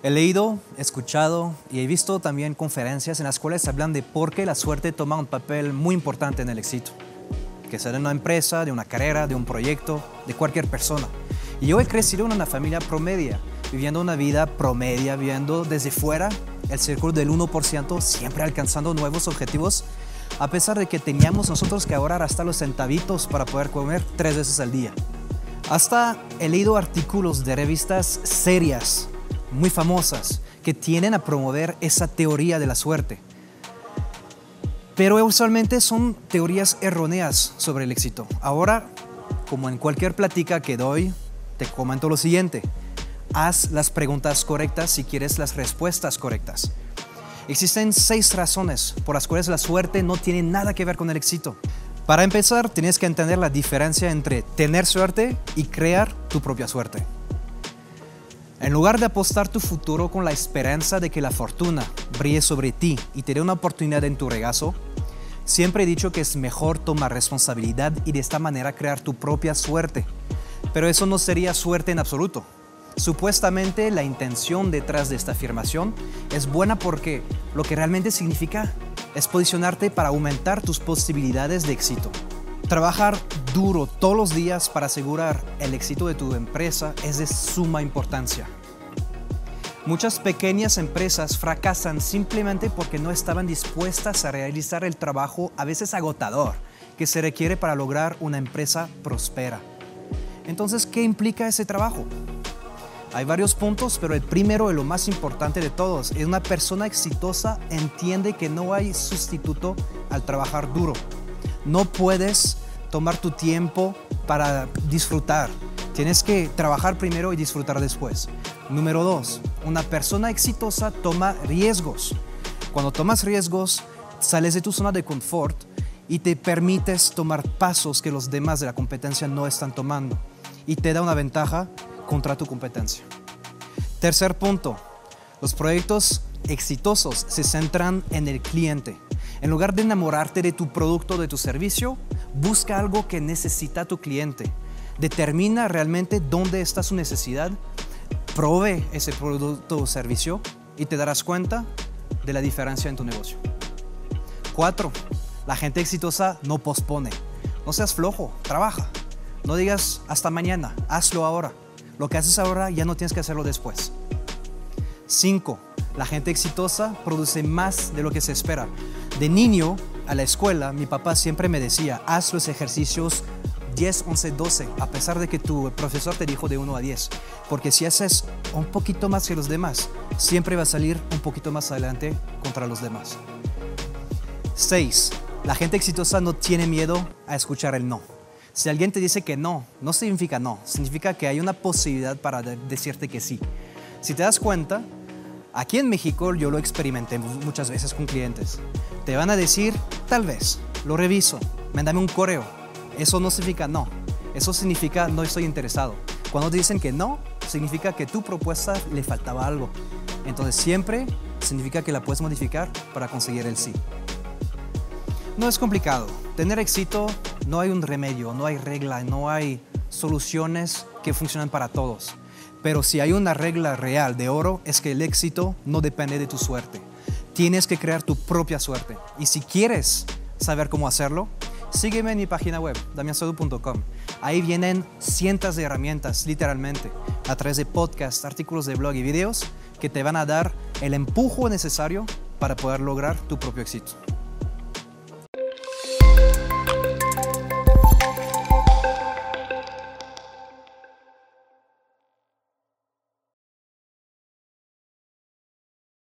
He leído, escuchado y he visto también conferencias en las cuales hablan de por qué la suerte toma un papel muy importante en el éxito. Que sea de una empresa, de una carrera, de un proyecto, de cualquier persona. Y yo he crecido en una familia promedia, viviendo una vida promedia, viviendo desde fuera el círculo del 1%, siempre alcanzando nuevos objetivos, a pesar de que teníamos nosotros que ahorrar hasta los centavitos para poder comer tres veces al día. Hasta he leído artículos de revistas serias muy famosas que tienen a promover esa teoría de la suerte. Pero usualmente son teorías erróneas sobre el éxito. Ahora, como en cualquier plática que doy, te comento lo siguiente. Haz las preguntas correctas si quieres las respuestas correctas. Existen seis razones por las cuales la suerte no tiene nada que ver con el éxito. Para empezar, tienes que entender la diferencia entre tener suerte y crear tu propia suerte. En lugar de apostar tu futuro con la esperanza de que la fortuna brille sobre ti y te dé una oportunidad en tu regazo, siempre he dicho que es mejor tomar responsabilidad y de esta manera crear tu propia suerte. Pero eso no sería suerte en absoluto. Supuestamente la intención detrás de esta afirmación es buena porque lo que realmente significa es posicionarte para aumentar tus posibilidades de éxito. Trabajar duro todos los días para asegurar el éxito de tu empresa es de suma importancia. Muchas pequeñas empresas fracasan simplemente porque no estaban dispuestas a realizar el trabajo a veces agotador que se requiere para lograr una empresa próspera. Entonces, ¿qué implica ese trabajo? Hay varios puntos, pero el primero y lo más importante de todos es una persona exitosa entiende que no hay sustituto al trabajar duro. No puedes tomar tu tiempo para disfrutar. Tienes que trabajar primero y disfrutar después. Número dos, una persona exitosa toma riesgos. Cuando tomas riesgos, sales de tu zona de confort y te permites tomar pasos que los demás de la competencia no están tomando y te da una ventaja contra tu competencia. Tercer punto, los proyectos exitosos se centran en el cliente. En lugar de enamorarte de tu producto o de tu servicio, busca algo que necesita tu cliente. Determina realmente dónde está su necesidad, provee ese producto o servicio y te darás cuenta de la diferencia en tu negocio. Cuatro, la gente exitosa no pospone. No seas flojo, trabaja. No digas hasta mañana, hazlo ahora. Lo que haces ahora ya no tienes que hacerlo después. Cinco, la gente exitosa produce más de lo que se espera. De niño a la escuela, mi papá siempre me decía, haz los ejercicios 10, 11, 12, a pesar de que tu profesor te dijo de 1 a 10. Porque si haces un poquito más que los demás, siempre va a salir un poquito más adelante contra los demás. 6. La gente exitosa no tiene miedo a escuchar el no. Si alguien te dice que no, no significa no, significa que hay una posibilidad para decirte que sí. Si te das cuenta, Aquí en México yo lo experimenté muchas veces con clientes. Te van a decir, tal vez, lo reviso, mándame un correo. Eso no significa no. Eso significa no estoy interesado. Cuando te dicen que no, significa que tu propuesta le faltaba algo. Entonces siempre significa que la puedes modificar para conseguir el sí. No es complicado. Tener éxito no hay un remedio, no hay regla, no hay soluciones que funcionan para todos. Pero si hay una regla real de oro es que el éxito no depende de tu suerte. Tienes que crear tu propia suerte. Y si quieres saber cómo hacerlo, sígueme en mi página web, damiansadu.com. Ahí vienen cientos de herramientas, literalmente, a través de podcasts, artículos de blog y videos que te van a dar el empujo necesario para poder lograr tu propio éxito.